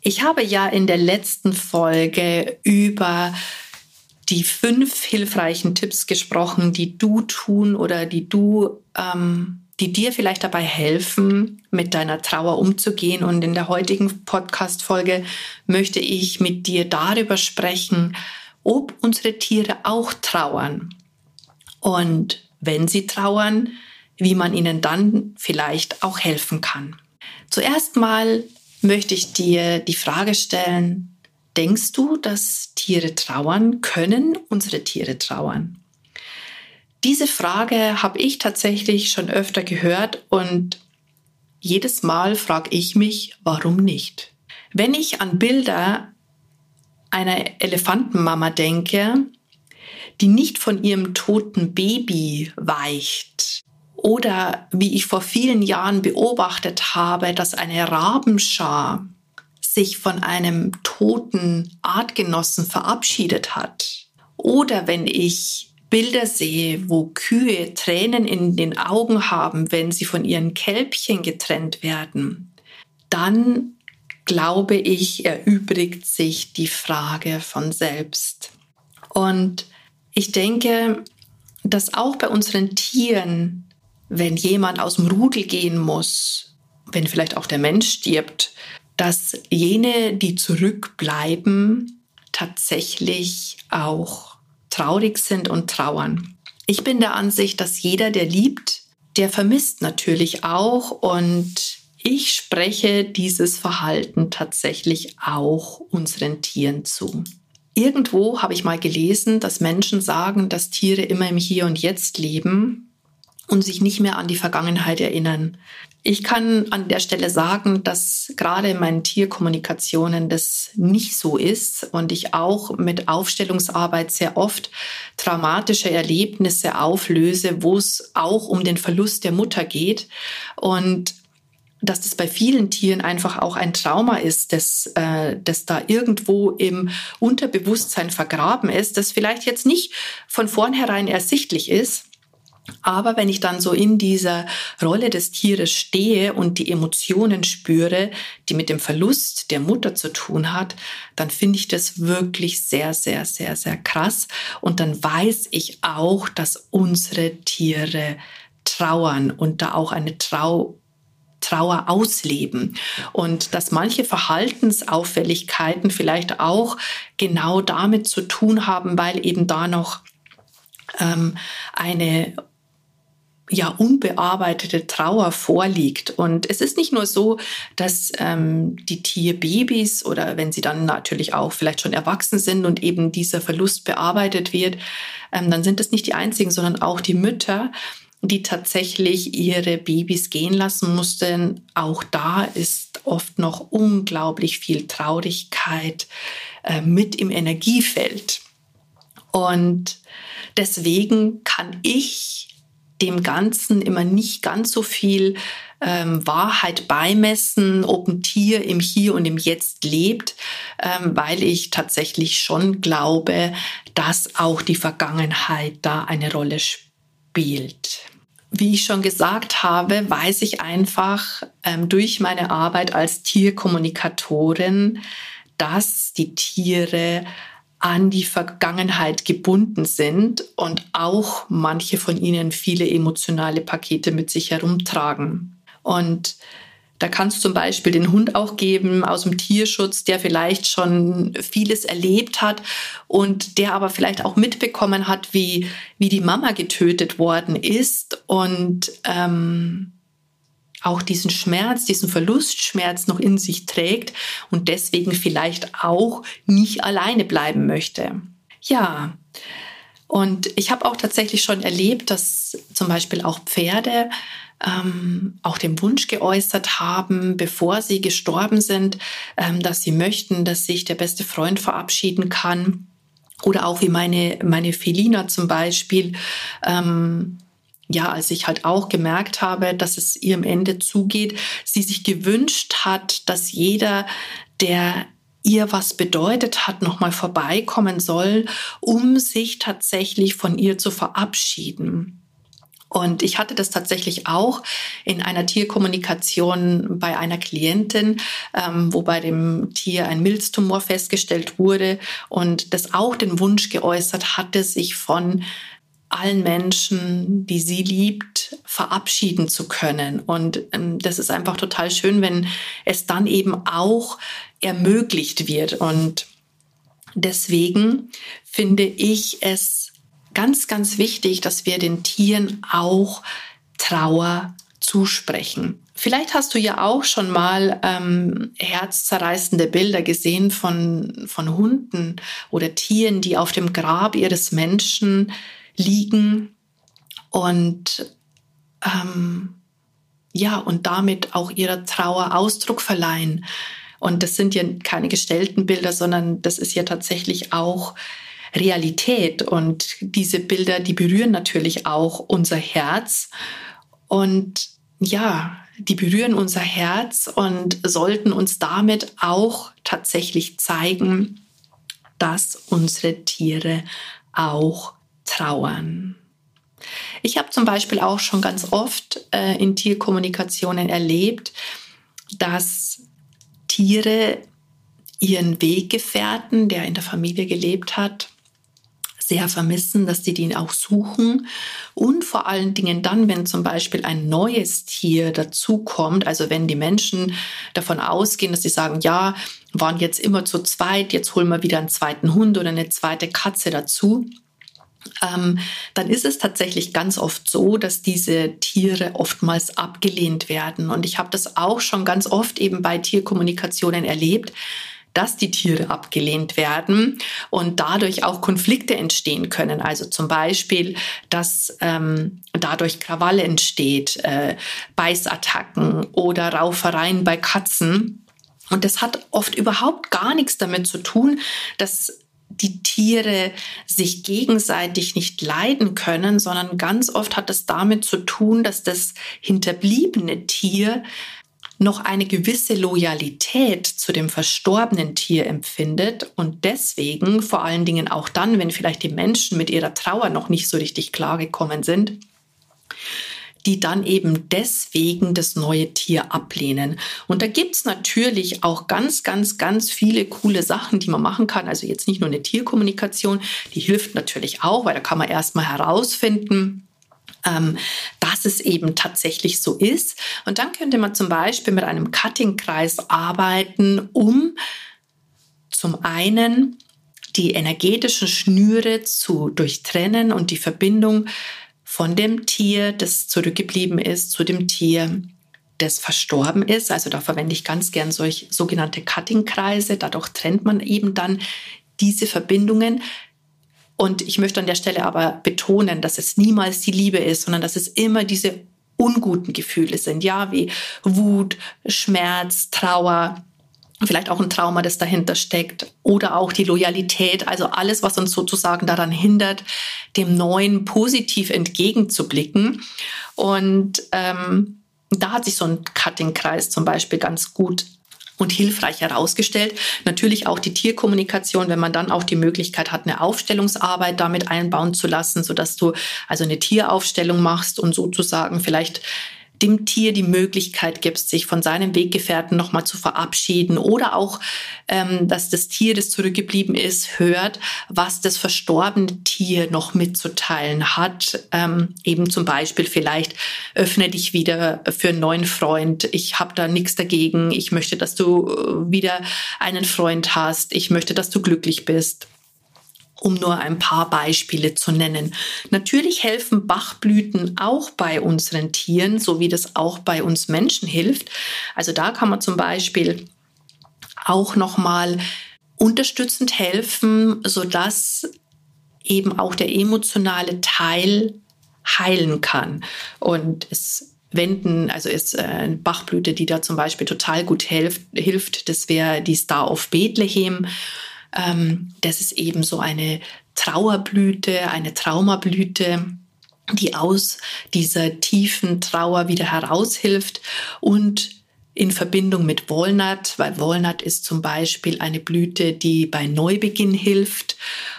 Ich habe ja in der letzten Folge über die fünf hilfreichen Tipps gesprochen, die du tun oder die du, ähm, die dir vielleicht dabei helfen, mit deiner Trauer umzugehen. Und in der heutigen Podcast-Folge möchte ich mit dir darüber sprechen, ob unsere Tiere auch trauern. Und wenn sie trauern, wie man ihnen dann vielleicht auch helfen kann. Zuerst mal möchte ich dir die Frage stellen, denkst du, dass Tiere trauern? Können unsere Tiere trauern? Diese Frage habe ich tatsächlich schon öfter gehört und jedes Mal frage ich mich, warum nicht? Wenn ich an Bilder einer Elefantenmama denke, die nicht von ihrem toten Baby weicht, oder wie ich vor vielen Jahren beobachtet habe, dass eine Rabenschar sich von einem toten Artgenossen verabschiedet hat. Oder wenn ich Bilder sehe, wo Kühe Tränen in den Augen haben, wenn sie von ihren Kälbchen getrennt werden, dann glaube ich, erübrigt sich die Frage von selbst. Und ich denke, dass auch bei unseren Tieren wenn jemand aus dem Rudel gehen muss, wenn vielleicht auch der Mensch stirbt, dass jene, die zurückbleiben, tatsächlich auch traurig sind und trauern. Ich bin der Ansicht, dass jeder, der liebt, der vermisst natürlich auch und ich spreche dieses Verhalten tatsächlich auch unseren Tieren zu. Irgendwo habe ich mal gelesen, dass Menschen sagen, dass Tiere immer im Hier und Jetzt leben und sich nicht mehr an die Vergangenheit erinnern. Ich kann an der Stelle sagen, dass gerade in meinen Tierkommunikationen das nicht so ist und ich auch mit Aufstellungsarbeit sehr oft traumatische Erlebnisse auflöse, wo es auch um den Verlust der Mutter geht und dass das bei vielen Tieren einfach auch ein Trauma ist, das, äh, das da irgendwo im Unterbewusstsein vergraben ist, das vielleicht jetzt nicht von vornherein ersichtlich ist, aber wenn ich dann so in dieser Rolle des Tieres stehe und die Emotionen spüre, die mit dem Verlust der Mutter zu tun hat, dann finde ich das wirklich sehr, sehr, sehr, sehr krass. Und dann weiß ich auch, dass unsere Tiere trauern und da auch eine Trau Trauer ausleben und dass manche Verhaltensauffälligkeiten vielleicht auch genau damit zu tun haben, weil eben da noch ähm, eine ja unbearbeitete Trauer vorliegt. Und es ist nicht nur so, dass ähm, die Tierbabys oder wenn sie dann natürlich auch vielleicht schon erwachsen sind und eben dieser Verlust bearbeitet wird, ähm, dann sind es nicht die einzigen, sondern auch die Mütter, die tatsächlich ihre Babys gehen lassen mussten. Auch da ist oft noch unglaublich viel Traurigkeit äh, mit im Energiefeld. Und deswegen kann ich dem Ganzen immer nicht ganz so viel ähm, Wahrheit beimessen, ob ein Tier im Hier und im Jetzt lebt, ähm, weil ich tatsächlich schon glaube, dass auch die Vergangenheit da eine Rolle spielt. Wie ich schon gesagt habe, weiß ich einfach ähm, durch meine Arbeit als Tierkommunikatorin, dass die Tiere an die Vergangenheit gebunden sind und auch manche von ihnen viele emotionale Pakete mit sich herumtragen. Und da kann es zum Beispiel den Hund auch geben aus dem Tierschutz, der vielleicht schon vieles erlebt hat und der aber vielleicht auch mitbekommen hat, wie, wie die Mama getötet worden ist und ähm, auch diesen Schmerz, diesen Verlustschmerz noch in sich trägt und deswegen vielleicht auch nicht alleine bleiben möchte. Ja, Und ich habe auch tatsächlich schon erlebt, dass zum Beispiel auch Pferde ähm, auch den Wunsch geäußert haben, bevor sie gestorben sind, ähm, dass sie möchten, dass sich der beste Freund verabschieden kann. Oder auch wie meine, meine Felina zum Beispiel. Ähm, ja, als ich halt auch gemerkt habe, dass es ihrem Ende zugeht, sie sich gewünscht hat, dass jeder, der ihr was bedeutet hat, nochmal vorbeikommen soll, um sich tatsächlich von ihr zu verabschieden. Und ich hatte das tatsächlich auch in einer Tierkommunikation bei einer Klientin, ähm, wo bei dem Tier ein Milztumor festgestellt wurde und das auch den Wunsch geäußert hatte, sich von allen Menschen, die sie liebt, verabschieden zu können. Und ähm, das ist einfach total schön, wenn es dann eben auch ermöglicht wird. Und deswegen finde ich es ganz, ganz wichtig, dass wir den Tieren auch Trauer zusprechen. Vielleicht hast du ja auch schon mal ähm, herzzerreißende Bilder gesehen von, von Hunden oder Tieren, die auf dem Grab ihres Menschen liegen und ähm, ja, und damit auch ihrer Trauer Ausdruck verleihen. Und das sind ja keine gestellten Bilder, sondern das ist ja tatsächlich auch Realität. Und diese Bilder, die berühren natürlich auch unser Herz. Und ja, die berühren unser Herz und sollten uns damit auch tatsächlich zeigen, dass unsere Tiere auch trauern. Ich habe zum Beispiel auch schon ganz oft äh, in Tierkommunikationen erlebt, dass Tiere ihren Weggefährten, der in der Familie gelebt hat, sehr vermissen, dass die den auch suchen. Und vor allen Dingen dann, wenn zum Beispiel ein neues Tier dazukommt, also wenn die Menschen davon ausgehen, dass sie sagen, ja, waren jetzt immer zu zweit, jetzt holen wir wieder einen zweiten Hund oder eine zweite Katze dazu. Ähm, dann ist es tatsächlich ganz oft so, dass diese Tiere oftmals abgelehnt werden. Und ich habe das auch schon ganz oft eben bei Tierkommunikationen erlebt, dass die Tiere abgelehnt werden und dadurch auch Konflikte entstehen können. Also zum Beispiel, dass ähm, dadurch Krawalle entsteht, äh, Beißattacken oder Raufereien bei Katzen. Und das hat oft überhaupt gar nichts damit zu tun, dass die Tiere sich gegenseitig nicht leiden können, sondern ganz oft hat es damit zu tun, dass das hinterbliebene Tier noch eine gewisse Loyalität zu dem verstorbenen Tier empfindet und deswegen, vor allen Dingen auch dann, wenn vielleicht die Menschen mit ihrer Trauer noch nicht so richtig klargekommen sind, die dann eben deswegen das neue Tier ablehnen. Und da gibt's natürlich auch ganz, ganz, ganz viele coole Sachen, die man machen kann. Also jetzt nicht nur eine Tierkommunikation, die hilft natürlich auch, weil da kann man erstmal herausfinden, ähm, dass es eben tatsächlich so ist. Und dann könnte man zum Beispiel mit einem Cutting-Kreis arbeiten, um zum einen die energetischen Schnüre zu durchtrennen und die Verbindung von dem Tier, das zurückgeblieben ist, zu dem Tier, das verstorben ist. Also da verwende ich ganz gern solche sogenannte Cutting-Kreise. Dadurch trennt man eben dann diese Verbindungen. Und ich möchte an der Stelle aber betonen, dass es niemals die Liebe ist, sondern dass es immer diese unguten Gefühle sind, ja, wie Wut, Schmerz, Trauer, vielleicht auch ein Trauma, das dahinter steckt oder auch die Loyalität, also alles, was uns sozusagen daran hindert, dem Neuen positiv entgegenzublicken. Und ähm, da hat sich so ein Cutting-Kreis zum Beispiel ganz gut und hilfreich herausgestellt. Natürlich auch die Tierkommunikation, wenn man dann auch die Möglichkeit hat, eine Aufstellungsarbeit damit einbauen zu lassen, sodass du also eine Tieraufstellung machst und sozusagen vielleicht dem Tier die Möglichkeit gibst, sich von seinem Weggefährten nochmal zu verabschieden oder auch, ähm, dass das Tier, das zurückgeblieben ist, hört, was das verstorbene Tier noch mitzuteilen hat. Ähm, eben zum Beispiel vielleicht öffne dich wieder für einen neuen Freund. Ich habe da nichts dagegen. Ich möchte, dass du äh, wieder einen Freund hast. Ich möchte, dass du glücklich bist um nur ein paar Beispiele zu nennen. Natürlich helfen Bachblüten auch bei unseren Tieren, so wie das auch bei uns Menschen hilft. Also da kann man zum Beispiel auch noch mal unterstützend helfen, so dass eben auch der emotionale Teil heilen kann. Und es wenden, also ist äh, eine Bachblüte, die da zum Beispiel total gut hilft, hilft das wäre die Star of Bethlehem. Ähm, das ist eben so eine Trauerblüte, eine Traumablüte, die aus dieser tiefen Trauer wieder heraushilft und in Verbindung mit Walnut, weil Walnut ist zum Beispiel eine Blüte, die bei Neubeginn hilft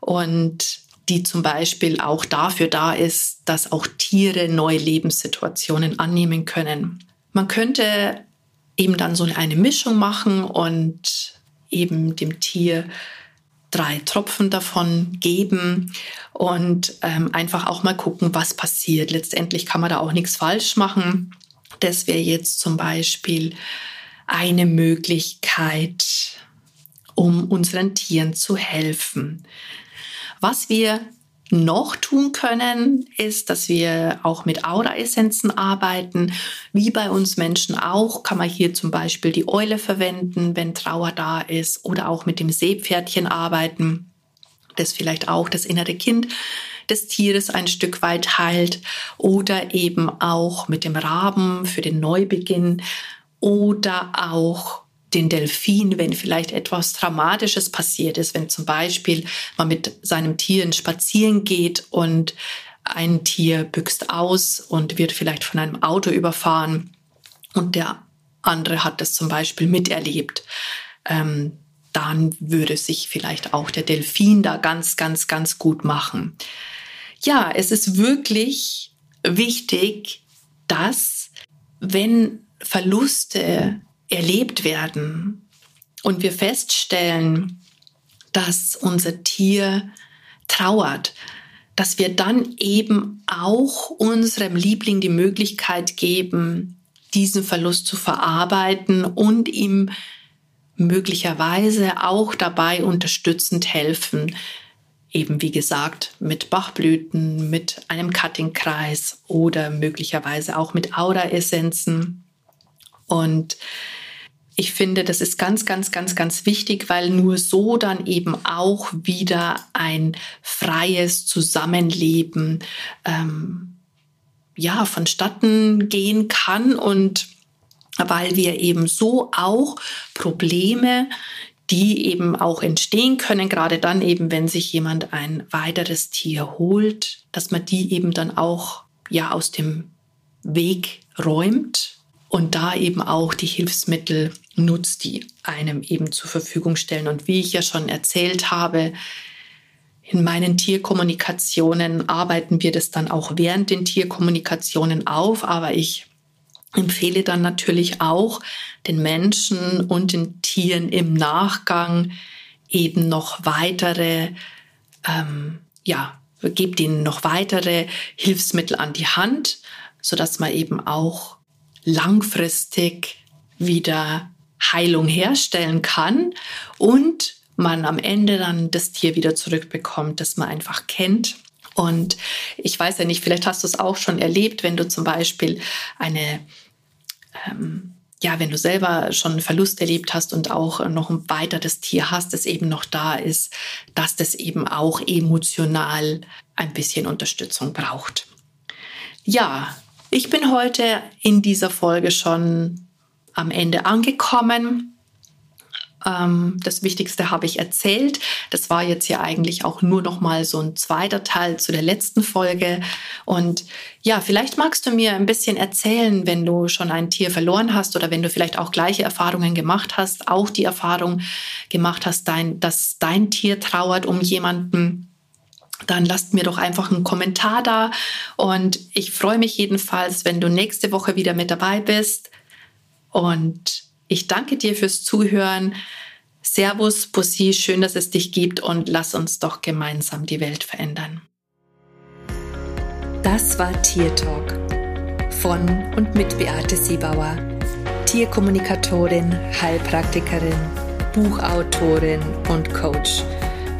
und die zum Beispiel auch dafür da ist, dass auch Tiere neue Lebenssituationen annehmen können. Man könnte eben dann so eine Mischung machen und eben dem Tier drei Tropfen davon geben und ähm, einfach auch mal gucken, was passiert. Letztendlich kann man da auch nichts falsch machen. Das wäre jetzt zum Beispiel eine Möglichkeit, um unseren Tieren zu helfen. Was wir noch tun können, ist, dass wir auch mit Aura-Essenzen arbeiten. Wie bei uns Menschen auch, kann man hier zum Beispiel die Eule verwenden, wenn Trauer da ist, oder auch mit dem Seepferdchen arbeiten, das vielleicht auch das innere Kind des Tieres ein Stück weit heilt, oder eben auch mit dem Raben für den Neubeginn oder auch den Delfin, wenn vielleicht etwas Dramatisches passiert ist, wenn zum Beispiel man mit seinem Tier spazieren geht und ein Tier büxt aus und wird vielleicht von einem Auto überfahren und der andere hat das zum Beispiel miterlebt. Ähm, dann würde sich vielleicht auch der Delfin da ganz, ganz, ganz gut machen. Ja, es ist wirklich wichtig, dass wenn Verluste erlebt werden und wir feststellen, dass unser Tier trauert, dass wir dann eben auch unserem Liebling die Möglichkeit geben, diesen Verlust zu verarbeiten und ihm möglicherweise auch dabei unterstützend helfen, eben wie gesagt mit Bachblüten, mit einem Cuttingkreis oder möglicherweise auch mit Aura-Essenzen. Und ich finde, das ist ganz, ganz, ganz, ganz wichtig, weil nur so dann eben auch wieder ein freies Zusammenleben ähm, ja vonstatten gehen kann. Und weil wir eben so auch Probleme, die eben auch entstehen können, gerade dann eben, wenn sich jemand ein weiteres Tier holt, dass man die eben dann auch ja aus dem Weg räumt und da eben auch die Hilfsmittel nutzt, die einem eben zur Verfügung stellen. Und wie ich ja schon erzählt habe, in meinen Tierkommunikationen arbeiten wir das dann auch während den Tierkommunikationen auf, aber ich empfehle dann natürlich auch den Menschen und den Tieren im Nachgang eben noch weitere, ähm, ja, gebt ihnen noch weitere Hilfsmittel an die Hand, so dass man eben auch langfristig wieder Heilung herstellen kann und man am Ende dann das Tier wieder zurückbekommt, das man einfach kennt. Und ich weiß ja nicht, vielleicht hast du es auch schon erlebt, wenn du zum Beispiel eine, ähm, ja, wenn du selber schon einen Verlust erlebt hast und auch noch ein weiteres Tier hast, das eben noch da ist, dass das eben auch emotional ein bisschen Unterstützung braucht. Ja, ich bin heute in dieser Folge schon am Ende angekommen. Ähm, das Wichtigste habe ich erzählt. Das war jetzt ja eigentlich auch nur noch mal so ein zweiter Teil zu der letzten Folge. Und ja, vielleicht magst du mir ein bisschen erzählen, wenn du schon ein Tier verloren hast oder wenn du vielleicht auch gleiche Erfahrungen gemacht hast, auch die Erfahrung gemacht hast, dein, dass dein Tier trauert um jemanden dann lasst mir doch einfach einen Kommentar da. Und ich freue mich jedenfalls, wenn du nächste Woche wieder mit dabei bist. Und ich danke dir fürs Zuhören. Servus, Bussi, schön, dass es dich gibt und lass uns doch gemeinsam die Welt verändern. Das war Tier Talk von und mit Beate Siebauer, Tierkommunikatorin, Heilpraktikerin, Buchautorin und Coach.